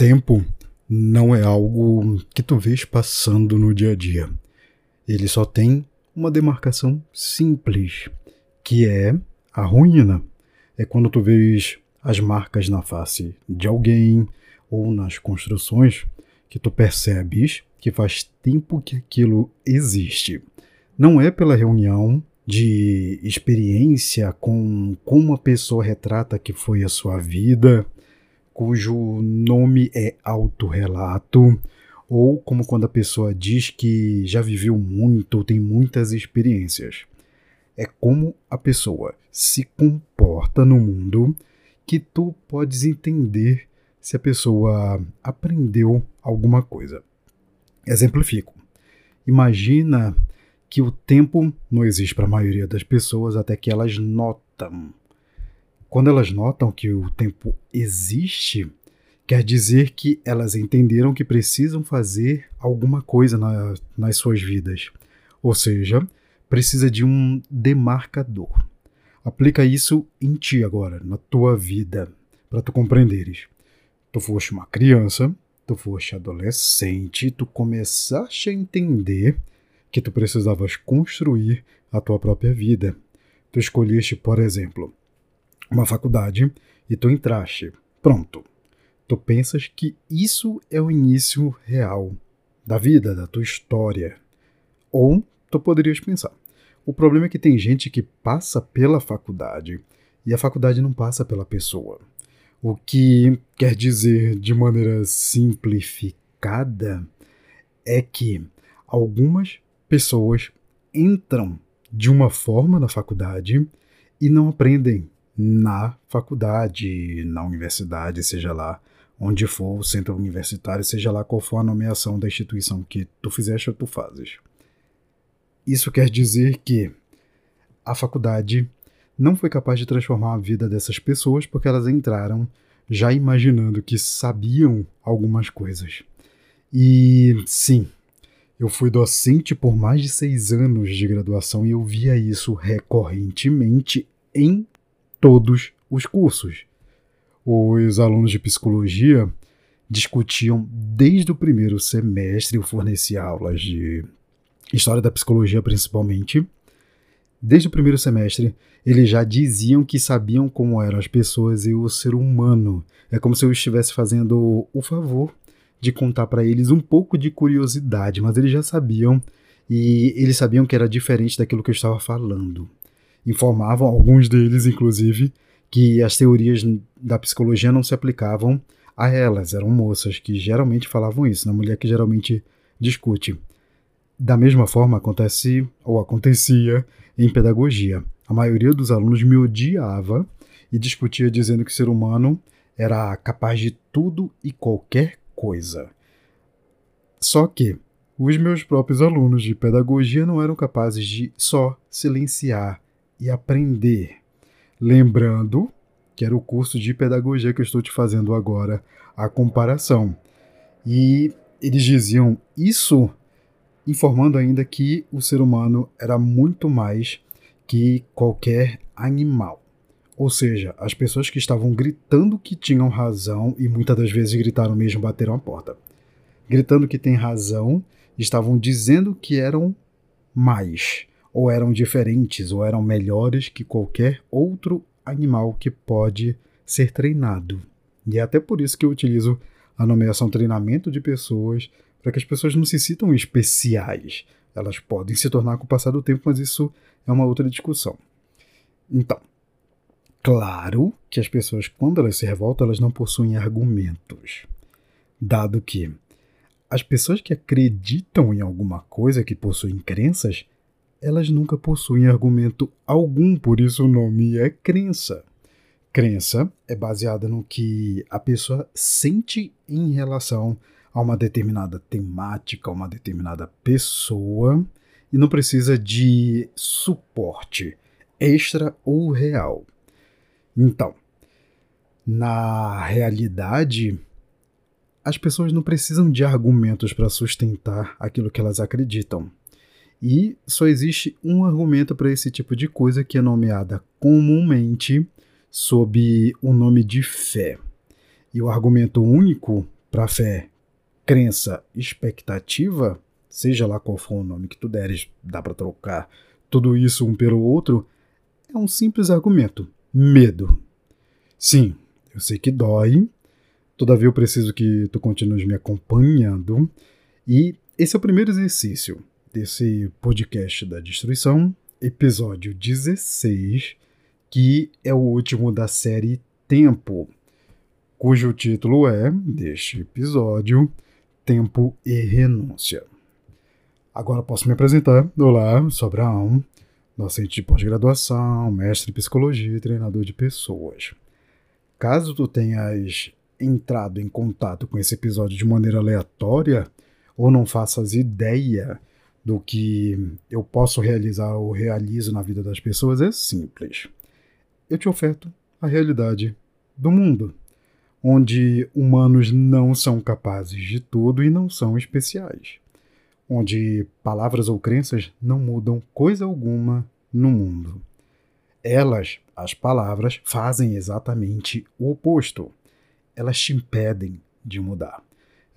tempo não é algo que tu vês passando no dia a dia. Ele só tem uma demarcação simples, que é a ruína. É quando tu vês as marcas na face de alguém ou nas construções que tu percebes que faz tempo que aquilo existe. Não é pela reunião de experiência com como a pessoa retrata que foi a sua vida, cujo nome é autorrelato, ou como quando a pessoa diz que já viveu muito ou tem muitas experiências. É como a pessoa se comporta no mundo que tu podes entender se a pessoa aprendeu alguma coisa. Exemplifico. Imagina que o tempo não existe para a maioria das pessoas até que elas notam quando elas notam que o tempo existe, quer dizer que elas entenderam que precisam fazer alguma coisa na, nas suas vidas. Ou seja, precisa de um demarcador. Aplica isso em ti agora, na tua vida, para tu compreenderes. Tu foste uma criança, tu foste adolescente, tu começaste a entender que tu precisavas construir a tua própria vida. Tu escolheste, por exemplo, uma faculdade e tu entraste. Pronto. Tu pensas que isso é o início real da vida, da tua história. Ou tu poderias pensar: o problema é que tem gente que passa pela faculdade e a faculdade não passa pela pessoa. O que quer dizer, de maneira simplificada, é que algumas pessoas entram de uma forma na faculdade e não aprendem na faculdade, na universidade, seja lá onde for o centro universitário, seja lá qual for a nomeação da instituição que tu fizeste ou tu fazes. Isso quer dizer que a faculdade não foi capaz de transformar a vida dessas pessoas porque elas entraram já imaginando que sabiam algumas coisas. E sim, eu fui docente por mais de seis anos de graduação e eu via isso recorrentemente em todos os cursos. Os alunos de psicologia discutiam desde o primeiro semestre, eu forneci aulas de história da psicologia principalmente. Desde o primeiro semestre, eles já diziam que sabiam como eram as pessoas e o ser humano. É como se eu estivesse fazendo o favor de contar para eles um pouco de curiosidade, mas eles já sabiam e eles sabiam que era diferente daquilo que eu estava falando informavam, alguns deles inclusive, que as teorias da psicologia não se aplicavam a elas, eram moças que geralmente falavam isso, na mulher que geralmente discute. Da mesma forma acontece ou acontecia em pedagogia. A maioria dos alunos me odiava e discutia dizendo que o ser humano era capaz de tudo e qualquer coisa. Só que os meus próprios alunos de pedagogia não eram capazes de só silenciar e aprender. Lembrando que era o curso de pedagogia que eu estou te fazendo agora, a comparação. E eles diziam isso informando ainda que o ser humano era muito mais que qualquer animal. Ou seja, as pessoas que estavam gritando que tinham razão e muitas das vezes gritaram mesmo, bateram a porta. Gritando que tem razão, estavam dizendo que eram mais ou eram diferentes, ou eram melhores que qualquer outro animal que pode ser treinado. E é até por isso que eu utilizo a nomeação treinamento de pessoas, para que as pessoas não se sintam especiais. Elas podem se tornar com o passar do tempo, mas isso é uma outra discussão. Então, claro que as pessoas, quando elas se revoltam, elas não possuem argumentos. Dado que as pessoas que acreditam em alguma coisa, que possuem crenças, elas nunca possuem argumento algum, por isso o nome é crença. Crença é baseada no que a pessoa sente em relação a uma determinada temática, uma determinada pessoa, e não precisa de suporte extra ou real. Então, na realidade, as pessoas não precisam de argumentos para sustentar aquilo que elas acreditam. E só existe um argumento para esse tipo de coisa que é nomeada comumente sob o nome de fé. E o argumento único para fé, crença, expectativa, seja lá qual for o nome que tu deres, dá para trocar tudo isso um pelo outro, é um simples argumento: medo. Sim, eu sei que dói, todavia eu preciso que tu continues me acompanhando. E esse é o primeiro exercício desse podcast da destruição, episódio 16, que é o último da série Tempo, cujo título é, deste episódio, Tempo e Renúncia. Agora posso me apresentar. Olá, sou Abraão, docente de pós-graduação, mestre em psicologia e treinador de pessoas. Caso tu tenhas entrado em contato com esse episódio de maneira aleatória ou não faças ideia do que eu posso realizar ou realizo na vida das pessoas, é simples. Eu te oferto a realidade do mundo, onde humanos não são capazes de tudo e não são especiais, onde palavras ou crenças não mudam coisa alguma no mundo. Elas, as palavras, fazem exatamente o oposto. Elas te impedem de mudar.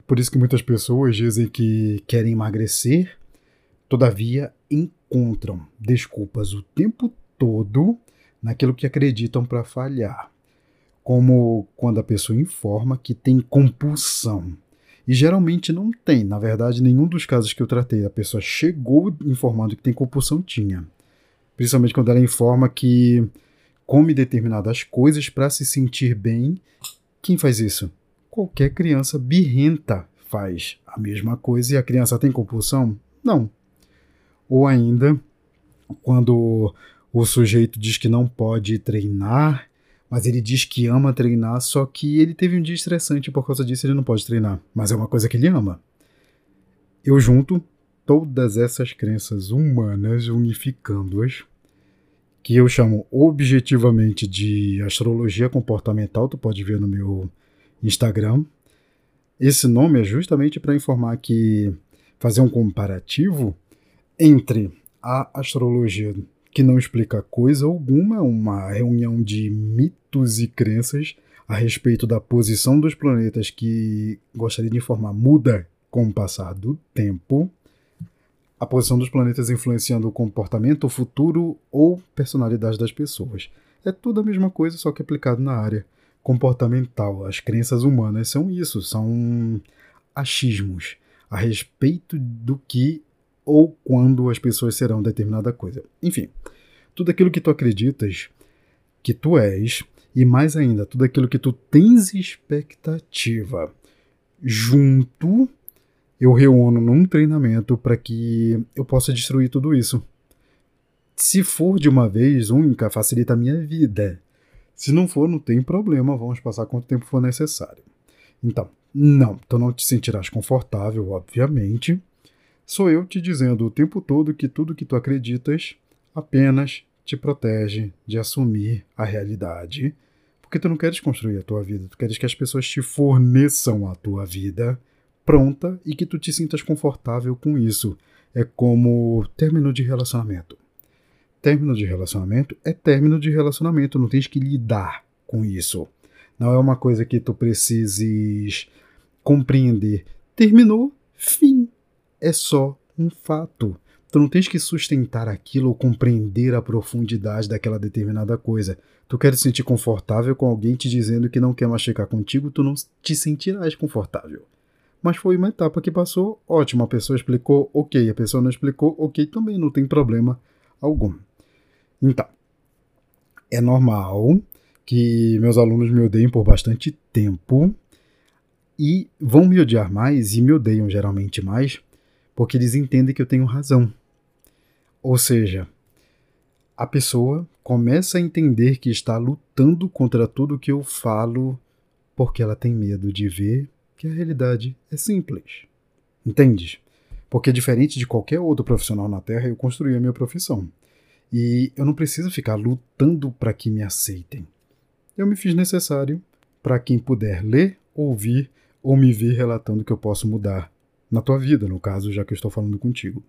Por isso que muitas pessoas dizem que querem emagrecer, todavia encontram desculpas o tempo todo naquilo que acreditam para falhar. Como quando a pessoa informa que tem compulsão. E geralmente não tem. Na verdade, nenhum dos casos que eu tratei, a pessoa chegou informando que tem compulsão, tinha. Principalmente quando ela informa que come determinadas coisas para se sentir bem. Quem faz isso? Qualquer criança birrenta faz a mesma coisa e a criança tem compulsão? Não. Ou ainda, quando o sujeito diz que não pode treinar, mas ele diz que ama treinar, só que ele teve um dia estressante por causa disso ele não pode treinar. Mas é uma coisa que ele ama. Eu junto todas essas crenças humanas, unificando-as, que eu chamo objetivamente de astrologia comportamental, tu pode ver no meu Instagram. Esse nome é justamente para informar que fazer um comparativo entre a astrologia que não explica coisa alguma, uma reunião de mitos e crenças a respeito da posição dos planetas que gostaria de informar muda com o passar do tempo a posição dos planetas influenciando o comportamento, o futuro ou personalidade das pessoas. É tudo a mesma coisa, só que aplicado na área comportamental. As crenças humanas são isso, são achismos a respeito do que ou quando as pessoas serão determinada coisa. Enfim, tudo aquilo que tu acreditas que tu és, e mais ainda, tudo aquilo que tu tens expectativa junto eu reúno num treinamento para que eu possa destruir tudo isso. Se for de uma vez única, facilita a minha vida. Se não for, não tem problema, vamos passar quanto tempo for necessário. Então, não, tu não te sentirás confortável, obviamente. Sou eu te dizendo o tempo todo que tudo que tu acreditas apenas te protege de assumir a realidade. Porque tu não queres construir a tua vida, tu queres que as pessoas te forneçam a tua vida pronta e que tu te sintas confortável com isso. É como término de relacionamento. Término de relacionamento é término de relacionamento, não tens que lidar com isso. Não é uma coisa que tu precises compreender. Terminou, fim. É só um fato. Tu não tens que sustentar aquilo ou compreender a profundidade daquela determinada coisa. Tu quer se sentir confortável com alguém te dizendo que não quer mais ficar contigo, tu não te sentirás confortável mas foi uma etapa que passou, ótimo, a pessoa explicou, ok, a pessoa não explicou, ok, também não tem problema algum. Então, é normal que meus alunos me odeiem por bastante tempo e vão me odiar mais e me odeiam geralmente mais porque eles entendem que eu tenho razão. Ou seja, a pessoa começa a entender que está lutando contra tudo que eu falo porque ela tem medo de ver que a realidade é simples. Entendes? Porque diferente de qualquer outro profissional na Terra, eu construí a minha profissão. E eu não preciso ficar lutando para que me aceitem. Eu me fiz necessário para quem puder ler, ouvir ou me ver relatando que eu posso mudar na tua vida, no caso, já que eu estou falando contigo.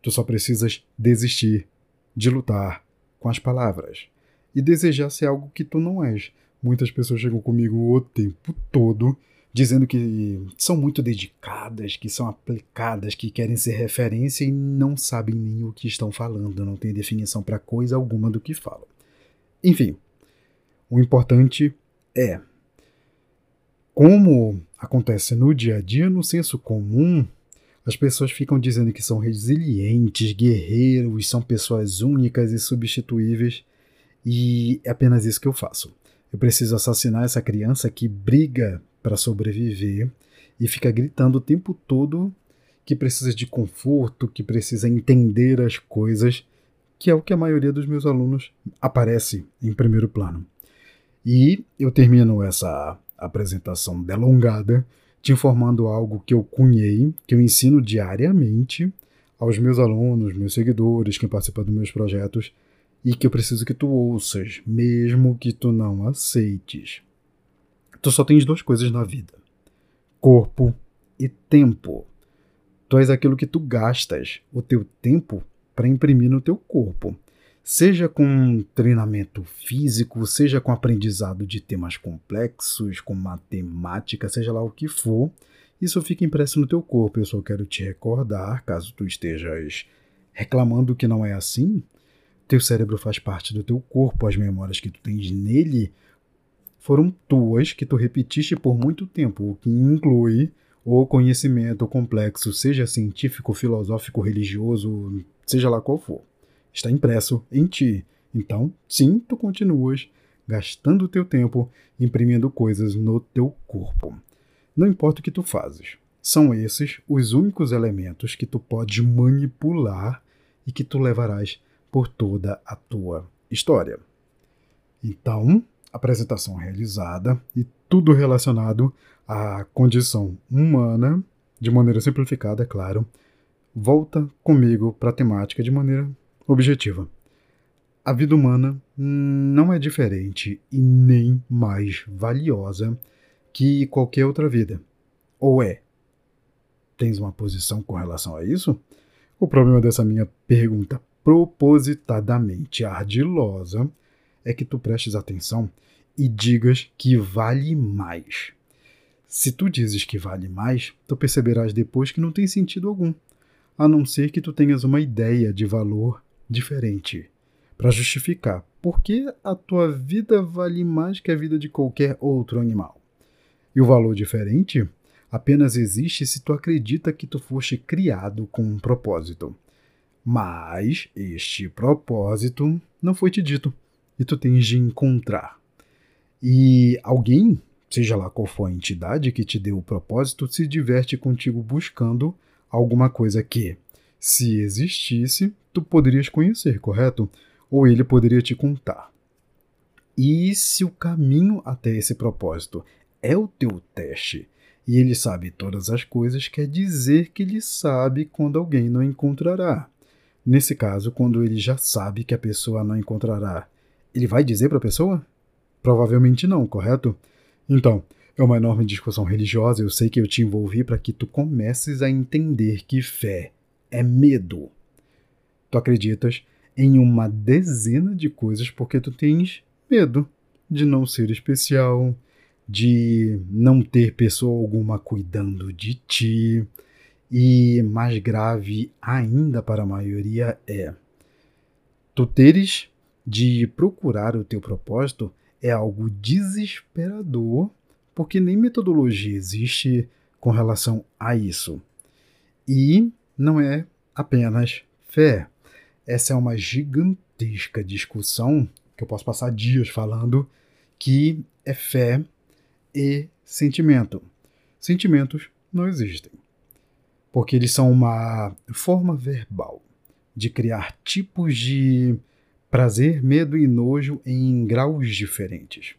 Tu só precisas desistir de lutar com as palavras e desejar ser algo que tu não és. Muitas pessoas chegam comigo o tempo todo dizendo que são muito dedicadas, que são aplicadas, que querem ser referência e não sabem nem o que estão falando, não tem definição para coisa alguma do que falam. Enfim, o importante é como acontece no dia a dia, no senso comum, as pessoas ficam dizendo que são resilientes, guerreiros, são pessoas únicas e substituíveis, e é apenas isso que eu faço. Eu preciso assassinar essa criança que briga para sobreviver e fica gritando o tempo todo que precisa de conforto, que precisa entender as coisas, que é o que a maioria dos meus alunos aparece em primeiro plano. E eu termino essa apresentação delongada te informando algo que eu cunhei, que eu ensino diariamente aos meus alunos, meus seguidores, quem participa dos meus projetos, e que eu preciso que tu ouças, mesmo que tu não aceites. Tu só tens duas coisas na vida: corpo e tempo. Tu és aquilo que tu gastas o teu tempo para imprimir no teu corpo. Seja com treinamento físico, seja com aprendizado de temas complexos, com matemática, seja lá o que for, isso fica impresso no teu corpo. Eu só quero te recordar, caso tu estejas reclamando que não é assim, teu cérebro faz parte do teu corpo, as memórias que tu tens nele foram tuas que tu repetiste por muito tempo, o que inclui o conhecimento complexo, seja científico, filosófico, religioso, seja lá qual for. Está impresso em ti. Então, sim, tu continuas gastando o teu tempo imprimindo coisas no teu corpo. Não importa o que tu fazes. São esses os únicos elementos que tu podes manipular e que tu levarás por toda a tua história. Então, apresentação realizada e tudo relacionado à condição humana, de maneira simplificada, é claro, volta comigo para a temática de maneira objetiva. A vida humana não é diferente e nem mais valiosa que qualquer outra vida. Ou é? Tens uma posição com relação a isso? O problema dessa minha pergunta propositadamente ardilosa é que tu prestes atenção e digas que vale mais. Se tu dizes que vale mais, tu perceberás depois que não tem sentido algum, a não ser que tu tenhas uma ideia de valor diferente para justificar por que a tua vida vale mais que a vida de qualquer outro animal. E o valor diferente apenas existe se tu acredita que tu foste criado com um propósito. Mas este propósito não foi te dito e tu tens de encontrar. E alguém, seja lá qual for a entidade que te deu o propósito, se diverte contigo buscando alguma coisa que, se existisse, tu poderias conhecer, correto? Ou ele poderia te contar. E se o caminho até esse propósito é o teu teste e ele sabe todas as coisas, quer dizer que ele sabe quando alguém não encontrará. Nesse caso, quando ele já sabe que a pessoa não encontrará, ele vai dizer para a pessoa? Provavelmente não, correto? Então, é uma enorme discussão religiosa. Eu sei que eu te envolvi para que tu comeces a entender que fé é medo. Tu acreditas em uma dezena de coisas porque tu tens medo de não ser especial, de não ter pessoa alguma cuidando de ti. E mais grave ainda para a maioria é tu teres de procurar o teu propósito é algo desesperador, porque nem metodologia existe com relação a isso. E não é apenas fé. Essa é uma gigantesca discussão que eu posso passar dias falando, que é fé e sentimento. Sentimentos não existem, porque eles são uma forma verbal de criar tipos de prazer, medo e nojo em graus diferentes.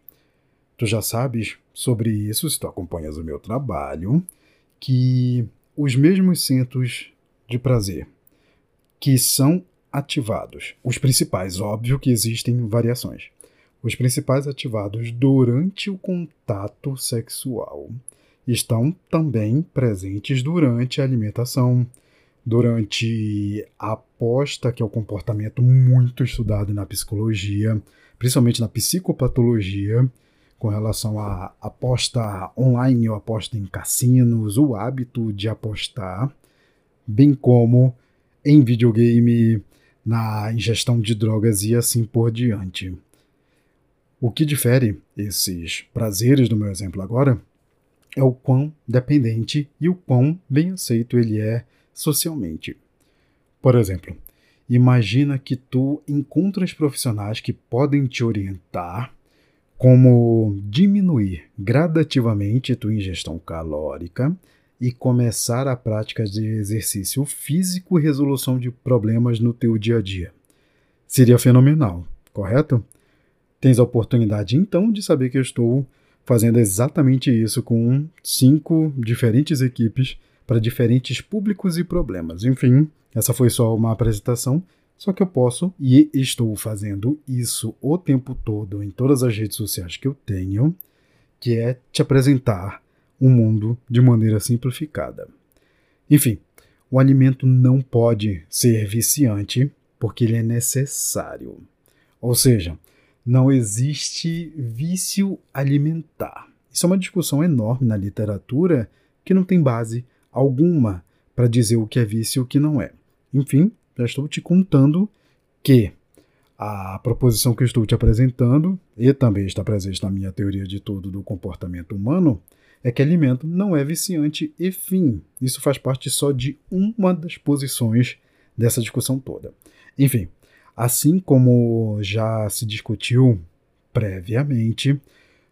Tu já sabes sobre isso, se tu acompanhas o meu trabalho, que os mesmos centros de prazer que são ativados, os principais, óbvio que existem variações. Os principais ativados durante o contato sexual estão também presentes durante a alimentação, durante a aposta, que é o comportamento muito estudado na psicologia, principalmente na psicopatologia, com relação à aposta online ou aposta em cassinos, o hábito de apostar, bem como em videogame, na ingestão de drogas e assim por diante. O que difere esses prazeres do meu exemplo agora é o quão dependente e o quão bem aceito ele é socialmente. Por exemplo, imagina que tu encontras profissionais que podem te orientar como diminuir gradativamente tua ingestão calórica e começar a prática de exercício físico e resolução de problemas no teu dia a dia. Seria fenomenal, correto? Tens a oportunidade então de saber que eu estou fazendo exatamente isso com cinco diferentes equipes para diferentes públicos e problemas. Enfim, essa foi só uma apresentação, só que eu posso e estou fazendo isso o tempo todo em todas as redes sociais que eu tenho, que é te apresentar o mundo de maneira simplificada. Enfim, o alimento não pode ser viciante porque ele é necessário. Ou seja, não existe vício alimentar. Isso é uma discussão enorme na literatura que não tem base alguma para dizer o que é vício e o que não é. Enfim, já estou te contando que a proposição que estou te apresentando, e também está presente na minha teoria de tudo do comportamento humano, é que alimento não é viciante e fim. Isso faz parte só de uma das posições dessa discussão toda. Enfim, assim como já se discutiu previamente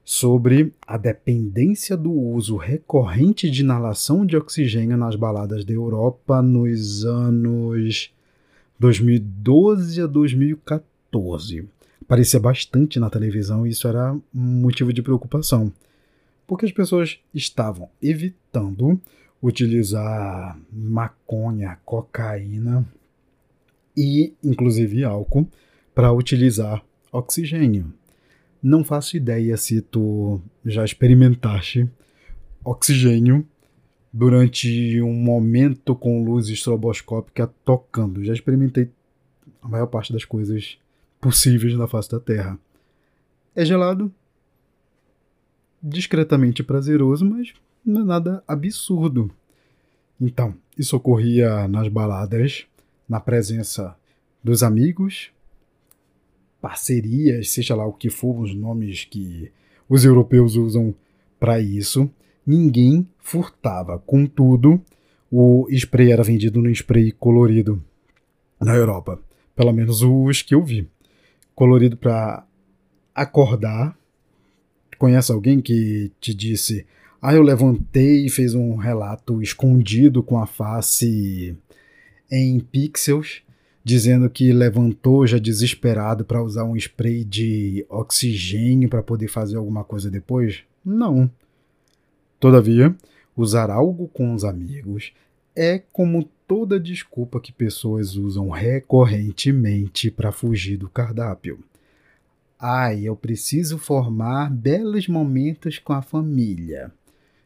sobre a dependência do uso recorrente de inalação de oxigênio nas baladas da Europa nos anos 2012 a 2014. Aparecia bastante na televisão e isso era motivo de preocupação porque as pessoas estavam evitando utilizar maconha, cocaína e, inclusive, álcool para utilizar oxigênio. Não faço ideia se tu já experimentaste oxigênio durante um momento com luz estroboscópica tocando. Já experimentei a maior parte das coisas possíveis na face da Terra. É gelado? Discretamente prazeroso, mas não é nada absurdo. Então, isso ocorria nas baladas, na presença dos amigos, parcerias, seja lá o que for os nomes que os europeus usam para isso. Ninguém furtava. Contudo, o spray era vendido no spray colorido na Europa. Pelo menos os que eu vi. Colorido para acordar Conhece alguém que te disse: Ah, eu levantei e fez um relato escondido com a face em pixels, dizendo que levantou já desesperado para usar um spray de oxigênio para poder fazer alguma coisa depois? Não. Todavia, usar algo com os amigos é como toda desculpa que pessoas usam recorrentemente para fugir do cardápio. Ai, eu preciso formar belos momentos com a família.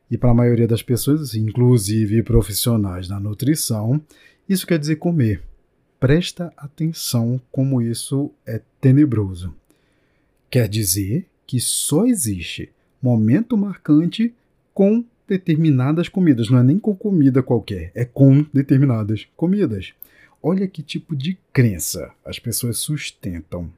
E para a maioria das pessoas, inclusive profissionais da nutrição, isso quer dizer comer. Presta atenção como isso é tenebroso. Quer dizer que só existe momento marcante com determinadas comidas. Não é nem com comida qualquer, é com determinadas comidas. Olha que tipo de crença as pessoas sustentam.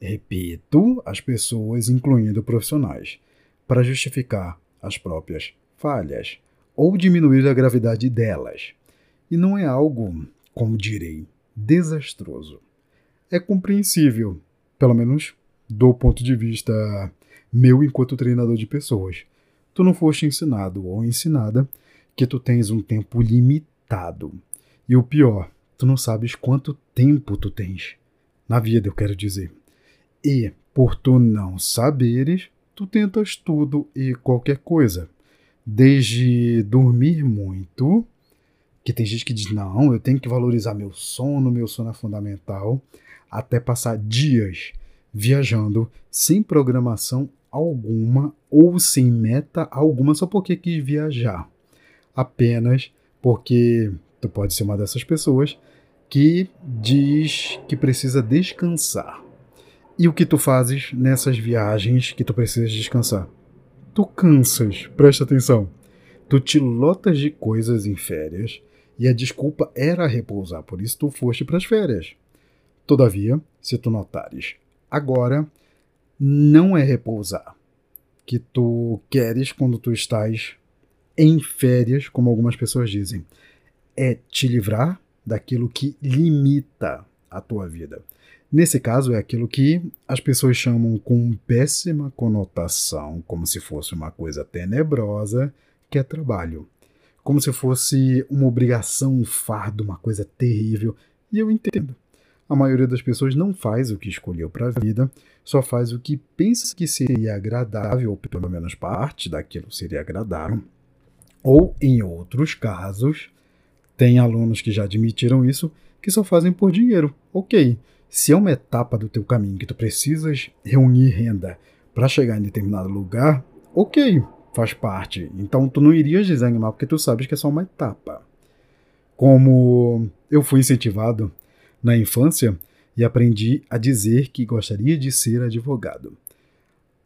Repito, as pessoas, incluindo profissionais, para justificar as próprias falhas ou diminuir a gravidade delas. E não é algo, como direi, desastroso. É compreensível, pelo menos do ponto de vista meu enquanto treinador de pessoas. Tu não foste ensinado ou ensinada que tu tens um tempo limitado. E o pior, tu não sabes quanto tempo tu tens. Na vida, eu quero dizer. E, por tu não saberes, tu tentas tudo e qualquer coisa. Desde dormir muito, que tem gente que diz, não, eu tenho que valorizar meu sono, meu sono é fundamental, até passar dias viajando sem programação alguma ou sem meta alguma só porque quis viajar. Apenas porque tu pode ser uma dessas pessoas que diz que precisa descansar E o que tu fazes nessas viagens que tu precisas descansar? Tu cansas, presta atenção. Tu te lotas de coisas em férias e a desculpa era repousar, por isso tu foste para as férias. Todavia, se tu notares, agora não é repousar que tu queres quando tu estás em férias, como algumas pessoas dizem. É te livrar daquilo que limita a tua vida. Nesse caso, é aquilo que as pessoas chamam com péssima conotação, como se fosse uma coisa tenebrosa, que é trabalho. Como se fosse uma obrigação, um fardo, uma coisa terrível. E eu entendo. A maioria das pessoas não faz o que escolheu para a vida, só faz o que pensa que seria agradável, ou pelo menos parte daquilo seria agradável. Ou, em outros casos, tem alunos que já admitiram isso, que só fazem por dinheiro. Ok, se é uma etapa do teu caminho que tu precisas reunir renda para chegar em determinado lugar, ok, faz parte. Então tu não irias desanimar porque tu sabes que é só uma etapa. Como eu fui incentivado na infância e aprendi a dizer que gostaria de ser advogado.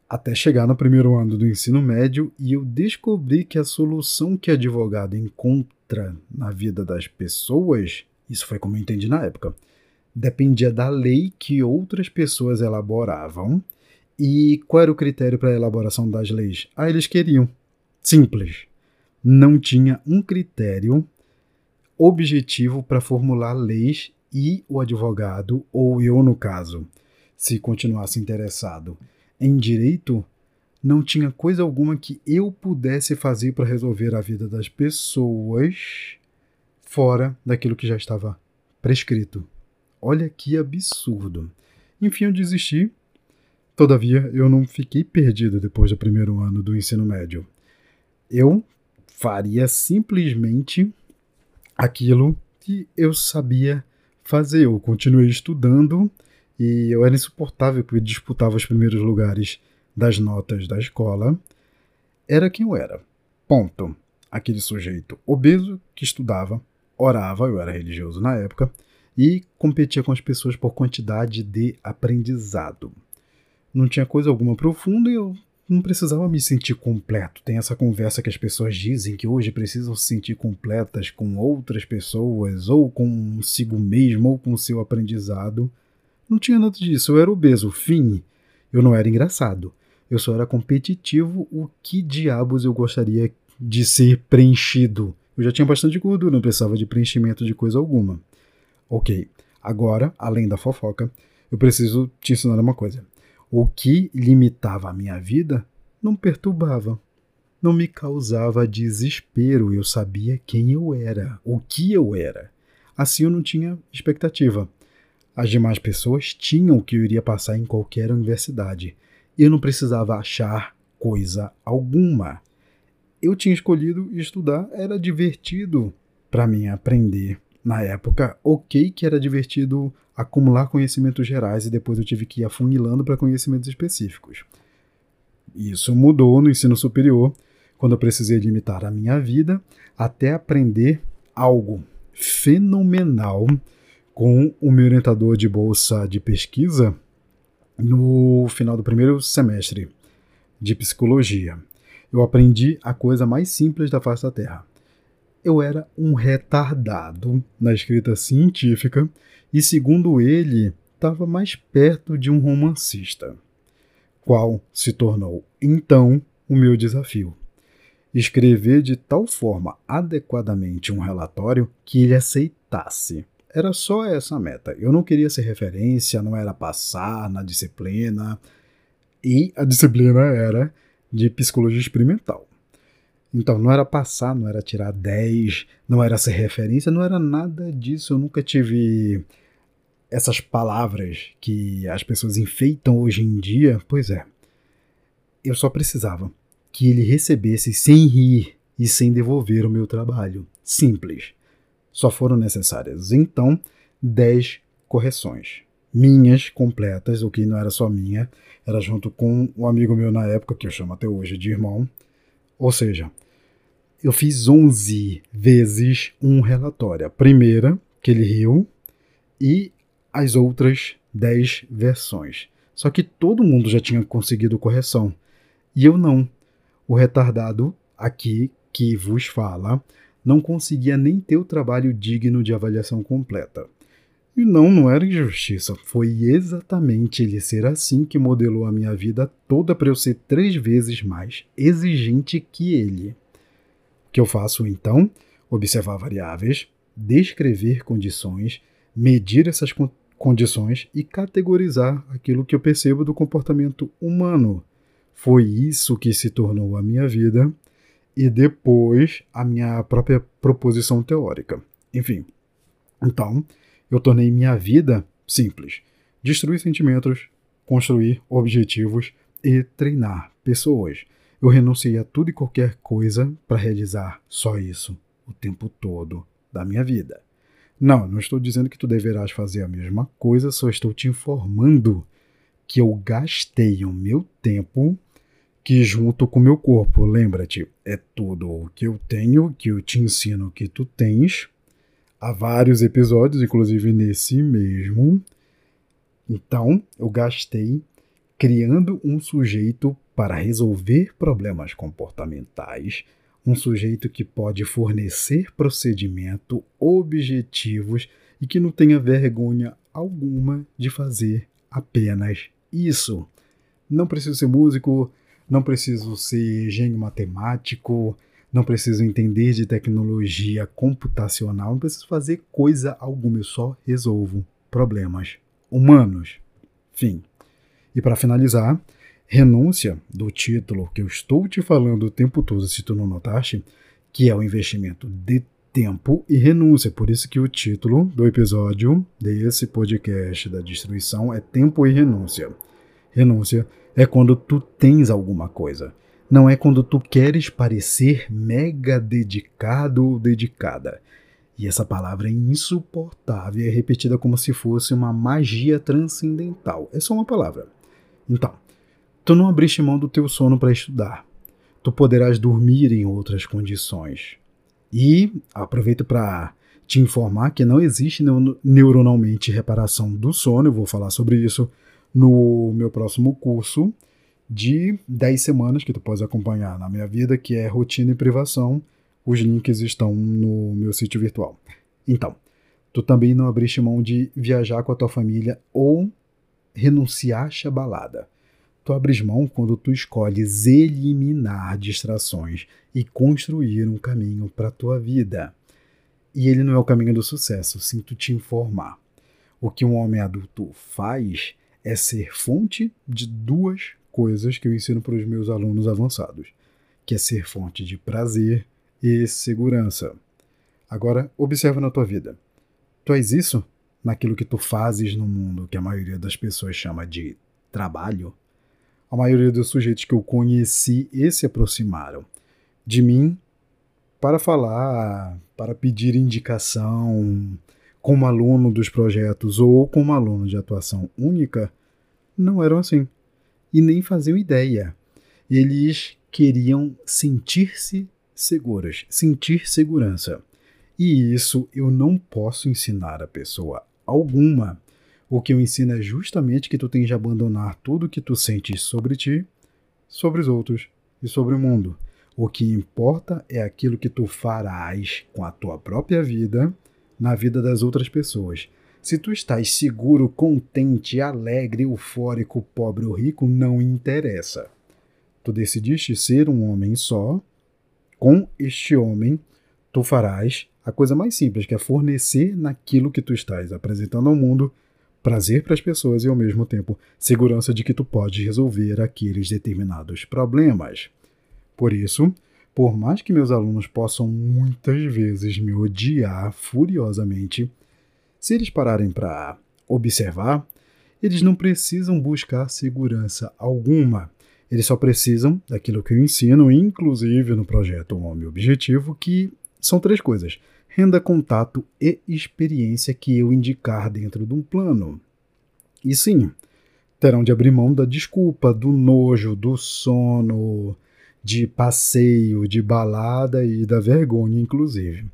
Até chegar no primeiro ano do ensino médio e eu descobri que a solução que advogado encontra na vida das pessoas, isso foi como eu entendi na época, dependia da lei que outras pessoas elaboravam. E qual era o critério para a elaboração das leis? Ah, eles queriam. Simples. Não tinha um critério objetivo para formular leis e o advogado, ou eu no caso, se continuasse interessado em direito, não tinha coisa alguma que eu pudesse fazer para resolver a vida das pessoas fora daquilo que já estava prescrito. Olha que absurdo. Enfim, eu desisti. Todavia, eu não fiquei perdido depois do primeiro ano do ensino médio. Eu faria simplesmente aquilo que eu sabia fazer. Eu continuei estudando e eu era insuportável eu disputava os primeiros lugares das notas da escola. Era quem eu era. Ponto. Aquele sujeito obeso que estudava, orava, eu era religioso na época, e competia com as pessoas por quantidade de aprendizado. Não tinha coisa alguma profunda e eu não precisava me sentir completo. Tem essa conversa que as pessoas dizem que hoje precisam se sentir completas com outras pessoas, ou consigo mesmo, ou com o seu aprendizado. Não tinha nada disso. Eu era obeso. Fim. Eu não era engraçado. Eu só era competitivo. O que diabos eu gostaria de ser preenchido? Eu já tinha bastante gordura, não precisava de preenchimento de coisa alguma. Ok, agora, além da fofoca, eu preciso te ensinar uma coisa. O que limitava a minha vida não perturbava, não me causava desespero. Eu sabia quem eu era, o que eu era. Assim eu não tinha expectativa. As demais pessoas tinham o que eu iria passar em qualquer universidade. Eu não precisava achar coisa alguma. Eu tinha escolhido estudar, era divertido para mim aprender na época, ok que era divertido acumular conhecimentos gerais e depois eu tive que ir afunilando para conhecimentos específicos. Isso mudou no ensino superior, quando eu precisei limitar a minha vida até aprender algo fenomenal com o meu orientador de bolsa de pesquisa no final do primeiro semestre de psicologia. Eu aprendi a coisa mais simples da face da Terra eu era um retardado na escrita científica e, segundo ele, estava mais perto de um romancista, qual se tornou então o meu desafio. Escrever de tal forma adequadamente um relatório que ele aceitasse. Era só essa a meta. Eu não queria ser referência, não era passar na disciplina. E a disciplina era de psicologia experimental. Então, não era passar, não era tirar 10, não era ser referência, não era nada disso. Eu nunca tive essas palavras que as pessoas enfeitam hoje em dia. Pois é, eu só precisava que ele recebesse sem rir e sem devolver o meu trabalho. Simples. Só foram necessárias, então, 10 correções. Minhas completas, o que não era só minha, era junto com um amigo meu na época, que eu chamo até hoje de irmão. Ou seja, eu fiz 11 vezes um relatório. A primeira, que ele riu, e as outras 10 versões. Só que todo mundo já tinha conseguido correção. E eu não. O retardado aqui que vos fala não conseguia nem ter o trabalho digno de avaliação completa. E não, não era injustiça. Foi exatamente ele ser assim que modelou a minha vida toda para eu ser três vezes mais exigente que ele. Que eu faço então? Observar variáveis, descrever condições, medir essas condições e categorizar aquilo que eu percebo do comportamento humano. Foi isso que se tornou a minha vida e depois a minha própria proposição teórica. Enfim, então eu tornei minha vida simples: destruir sentimentos, construir objetivos e treinar pessoas. Eu renunciei a tudo e qualquer coisa para realizar só isso o tempo todo da minha vida. Não, não estou dizendo que tu deverás fazer a mesma coisa, só estou te informando que eu gastei o meu tempo que junto com o meu corpo, lembra-te, é tudo o que eu tenho, que eu te ensino que tu tens. Há vários episódios, inclusive nesse mesmo. Então, eu gastei criando um sujeito para resolver problemas comportamentais, um sujeito que pode fornecer procedimento, objetivos e que não tenha vergonha alguma de fazer apenas isso. Não preciso ser músico, não preciso ser gênio matemático, não preciso entender de tecnologia computacional, não preciso fazer coisa alguma, eu só resolvo problemas humanos. Fim. E para finalizar, renúncia do título que eu estou te falando o tempo todo, se tu não notaste, que é o investimento de tempo e renúncia. Por isso que o título do episódio desse podcast da destruição é Tempo e Renúncia. Renúncia é quando tu tens alguma coisa. Não é quando tu queres parecer mega dedicado ou dedicada. E essa palavra é insuportável e é repetida como se fosse uma magia transcendental. É só uma palavra. Então, tu não abriste mão do teu sono para estudar. Tu poderás dormir em outras condições. E aproveito para te informar que não existe neuronalmente reparação do sono, eu vou falar sobre isso no meu próximo curso de 10 semanas que tu pode acompanhar na minha vida, que é Rotina e Privação. Os links estão no meu sítio virtual. Então, tu também não abriste mão de viajar com a tua família ou renunciar à balada. Tu abres mão quando tu escolhes eliminar distrações e construir um caminho para a tua vida. E ele não é o caminho do sucesso, sinto te informar. O que um homem adulto faz é ser fonte de duas coisas que eu ensino para os meus alunos avançados, que é ser fonte de prazer e segurança. Agora, observa na tua vida. Tu és isso naquilo que tu fazes no mundo, que a maioria das pessoas chama de trabalho? A maioria dos sujeitos que eu conheci e se aproximaram de mim para falar, para pedir indicação, como aluno dos projetos ou como aluno de atuação única, não eram assim. E nem faziam ideia. Eles queriam sentir-se seguras, sentir segurança. E isso eu não posso ensinar a pessoa alguma. O que eu ensino é justamente que tu tens de abandonar tudo que tu sentes sobre ti, sobre os outros e sobre o mundo. O que importa é aquilo que tu farás com a tua própria vida na vida das outras pessoas. Se tu estás seguro, contente, alegre, eufórico, pobre ou rico, não interessa. Tu decidiste ser um homem só. Com este homem, tu farás a coisa mais simples, que é fornecer naquilo que tu estás apresentando ao mundo prazer para as pessoas e ao mesmo tempo segurança de que tu pode resolver aqueles determinados problemas. Por isso, por mais que meus alunos possam muitas vezes me odiar furiosamente, se eles pararem para observar, eles não precisam buscar segurança alguma. Eles só precisam daquilo que eu ensino, inclusive no projeto Homem Objetivo, que são três coisas: renda, contato e experiência que eu indicar dentro de um plano. E sim, terão de abrir mão da desculpa, do nojo, do sono, de passeio, de balada e da vergonha, inclusive.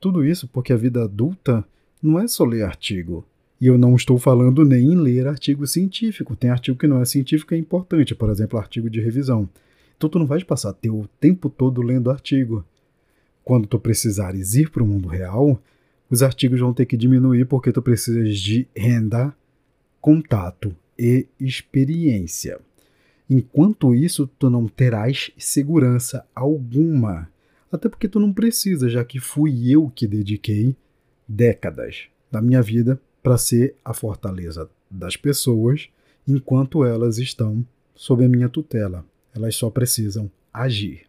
Tudo isso porque a vida adulta não é só ler artigo E eu não estou falando nem em ler artigo científico. Tem artigo que não é científico e é importante, por exemplo, artigo de revisão. Então tu não vais passar teu tempo todo lendo artigo. Quando tu precisares ir para o mundo real, os artigos vão ter que diminuir porque tu precisas de renda, contato e experiência. Enquanto isso, tu não terás segurança alguma. Até porque tu não precisa, já que fui eu que dediquei décadas da minha vida para ser a fortaleza das pessoas enquanto elas estão sob a minha tutela. Elas só precisam agir.